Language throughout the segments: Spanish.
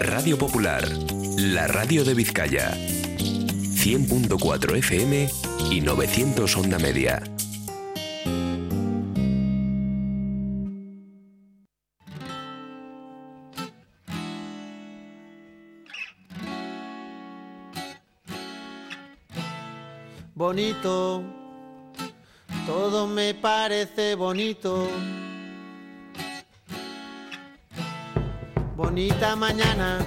Radio Popular, la radio de Vizcaya. 100.4 FM y 900 onda media. Bonito, todo me parece bonito. Bonita mañana,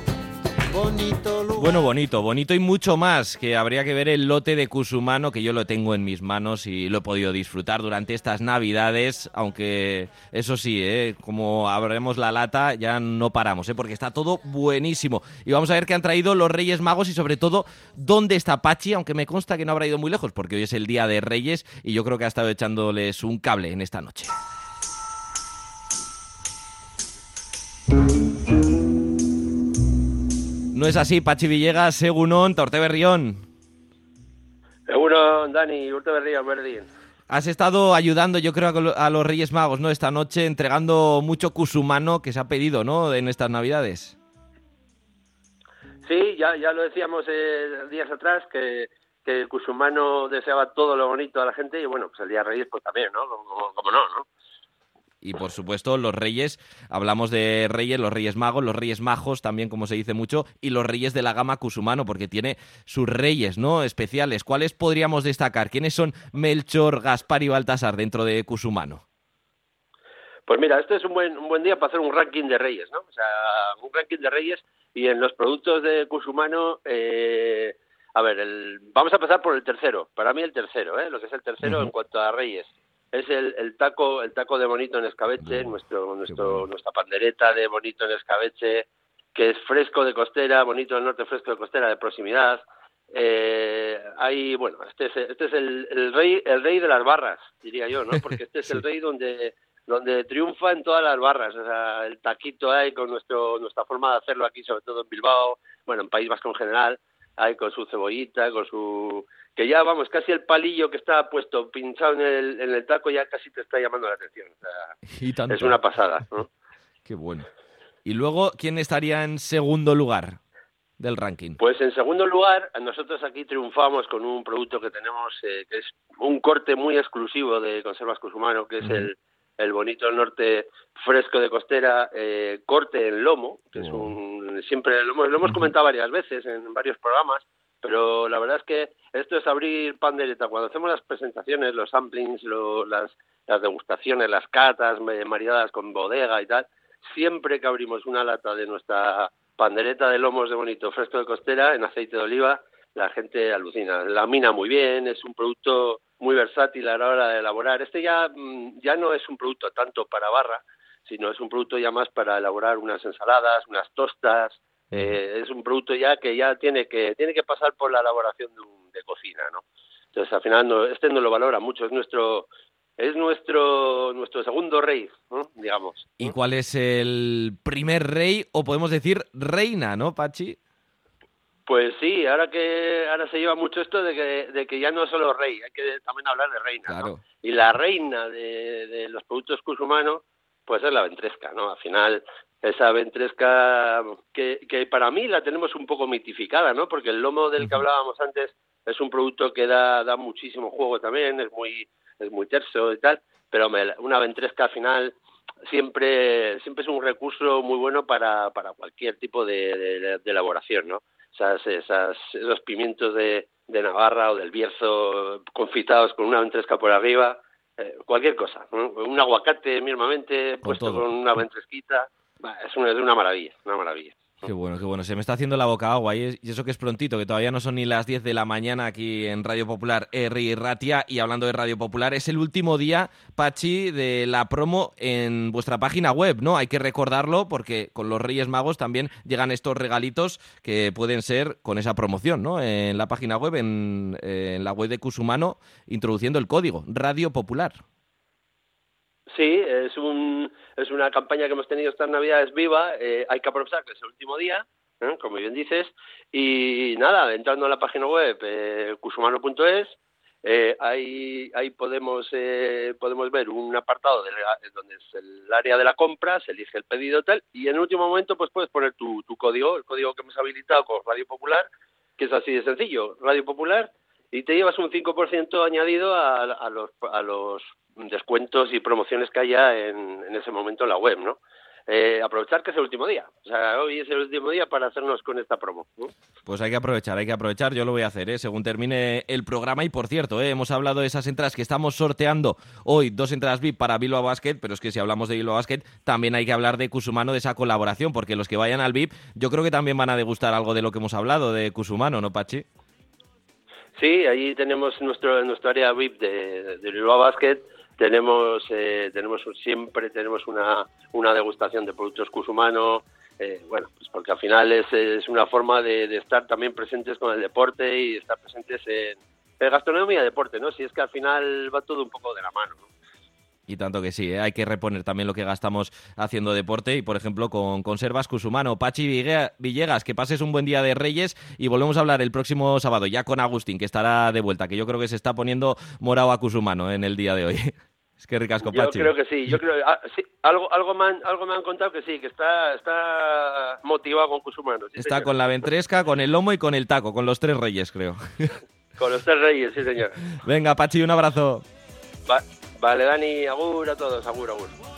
bonito lugar. Bueno, bonito, bonito y mucho más, que habría que ver el lote de Cusumano, que yo lo tengo en mis manos y lo he podido disfrutar durante estas navidades, aunque eso sí, ¿eh? como abrimos la lata ya no paramos, ¿eh? porque está todo buenísimo. Y vamos a ver qué han traído los Reyes Magos y sobre todo dónde está Pachi, aunque me consta que no habrá ido muy lejos, porque hoy es el Día de Reyes y yo creo que ha estado echándoles un cable en esta noche. No es así, Pachi Villegas, Segunón, Torte Berrión. Seguro, Dani, Urte Berrío, Berdín. Has estado ayudando, yo creo, a lo- a los Reyes Magos, ¿no? Esta noche, entregando mucho cusumano que se ha pedido, ¿no? En estas Navidades. Sí, ya, ya lo decíamos eh, días atrás, que, que el cusumano deseaba todo lo bonito a la gente y bueno, pues el Día de Reyes pues también, ¿no? Como, como no, ¿no? Y por supuesto, los Reyes, hablamos de Reyes, los Reyes Magos, los Reyes Majos, también como se dice mucho, y los Reyes de la gama Cusumano, porque tiene sus Reyes, ¿no? Especiales. ¿Cuáles podríamos destacar? ¿Quiénes son Melchor, Gaspar y Baltasar dentro de Cusumano? Pues mira, este es un buen, un buen día para hacer un ranking de Reyes, ¿no? O sea, un ranking de Reyes y en los productos de Cusumano, eh, a ver, el, vamos a empezar por el tercero. Para mí el tercero, ¿eh? Lo que es el tercero en cuanto a Reyes. Es el, el taco el taco de bonito en escabeche, nuestro, nuestro, bueno. nuestra pandereta de bonito en escabeche, que es fresco de costera, bonito del norte, fresco de costera, de proximidad. Eh, hay, bueno, este es, este es el, el rey el rey de las barras, diría yo, ¿no? Porque este es el rey donde donde triunfa en todas las barras, o sea, el taquito hay con nuestro nuestra forma de hacerlo aquí, sobre todo en Bilbao, bueno, en País Vasco en general, hay con su cebollita, con su que ya vamos, casi el palillo que está puesto pinchado en el, en el taco ya casi te está llamando la atención, o sea, Y tanto. es una pasada, ¿no? Qué bueno. Y luego, ¿quién estaría en segundo lugar del ranking? Pues en segundo lugar, nosotros aquí triunfamos con un producto que tenemos eh, que es un corte muy exclusivo de conservas Cusumano, que es el, el bonito norte fresco de costera, eh, corte en lomo, que es un siempre lo hemos, lo hemos comentado varias veces en varios programas, pero la verdad es que esto es abrir pandereta. Cuando hacemos las presentaciones, los samplings, lo- las, las degustaciones, las catas maridadas con bodega y tal, siempre que abrimos una lata de nuestra pandereta de lomos de bonito fresco de costera en aceite de oliva, la gente alucina. Lamina muy bien, es un producto muy versátil a la hora de elaborar. Este ya, mm, ya no es un producto tanto para barra, sino es un producto ya más para elaborar unas ensaladas, unas tostas. Eh, es un producto ya que ya tiene que tiene que pasar por la elaboración de, un- de cocina, ¿no? Entonces al final no, este no lo valora mucho, es nuestro es nuestro nuestro segundo rey, ¿no? digamos. ¿Y cuál es el primer rey, o podemos decir reina, ¿no, Pachi? Pues sí, ahora que ahora se lleva mucho esto de que, de que ya no es solo rey, hay que también hablar de reina. ¿no? Claro. Y la reina de, de los productos Cusumano, pues es la ventresca, ¿no? Al final, esa ventresca que, que para mí la tenemos un poco mitificada, ¿no? Porque el lomo del que hablábamos antes es un producto que da, da muchísimo juego también, es muy, es muy terso y tal, pero me- una ventresca al final siempre, siempre es un recurso muy bueno para, para cualquier tipo de, de- de elaboración, ¿no? Esas, esas, esos pimientos de, de Navarra o del Bierzo confitados con una ventresca por arriba, eh, cualquier cosa, ¿no? un aguacate mismamente puesto todo. con una ventresquita, es una, una maravilla, una maravilla. Qué bueno, qué bueno. Se me está haciendo la boca agua y eso que es prontito, que todavía no son ni las 10 de la mañana aquí en Radio Popular R Ratia. Y hablando de Radio Popular, es el último día, Pachi, de la promo en vuestra página web, ¿no? Hay que recordarlo porque con los Reyes Magos también llegan estos regalitos que pueden ser con esa promoción, ¿no? En la página web, en, en la web de Cusumano, introduciendo el código Radio Popular. Sí, es, un, es una campaña que hemos tenido estas Navidades viva. eh, hay que aprovechar que es el último día, ¿eh? como bien dices. Y nada, entrando a la página web, eh, cusumano.es, eh, ahí, ahí podemos, eh, podemos ver un apartado donde es el área de la compra, se elige el pedido tal, y en el último momento pues puedes poner tu, tu código, el código que hemos habilitado con Radio Popular, que es así de sencillo, Radio Popular, y te llevas un 5% añadido a, a, los, descuentos y promociones que haya en, ese momento en la web, ¿no? Eh, aprovechar que es el último día. O sea, hoy es el último día para hacernos con esta promo. Pues hay que aprovechar, hay que aprovechar. Yo lo voy a hacer, ¿eh? según termine el programa. Y por cierto, ¿eh? hemos hablado de esas entradas que estamos sorteando hoy, dos entradas VIP para Bilbao Basket, pero es que si hablamos de Bilbao Basket, también hay que hablar de Cusumano, de esa colaboración, porque los que vayan al VIP, yo creo que también van a degustar algo de lo que hemos hablado de Cusumano, ¿no, Pachi? Sí, ahí tenemos nuestro, nuestro área VIP de, de Basket tenemos, eh, tenemos siempre tenemos una, una degustación de productos Cusumano, eh, bueno, pues porque al final es, es una forma de, estar también presentes con el deporte y estar presentes en, en gastronomía y deporte, ¿no? Si es que al final va todo un poco de la mano, ¿no? Y tanto que sí, ¿eh? hay que reponer también lo que gastamos haciendo deporte y, por ejemplo, con conservas Cusumano. Pachi Villegas, que pases un buen día de Reyes y volvemos a hablar el próximo sábado ya con Agustín, que estará de vuelta, que yo creo que se está poniendo morado a Cusumano en el día de hoy. Es que ricasco, Pachi. Yo creo que sí, yo creo, ah, sí, algo, algo, me han, algo me han contado que sí, que está, está motivado con Cusumano. está con la ventresca, con el lomo y con el taco, con los tres reyes, creo. Con los tres reyes, sí, señor. Venga, Pachi, un abrazo. Vale, Dani, agur a todos, agur, agur.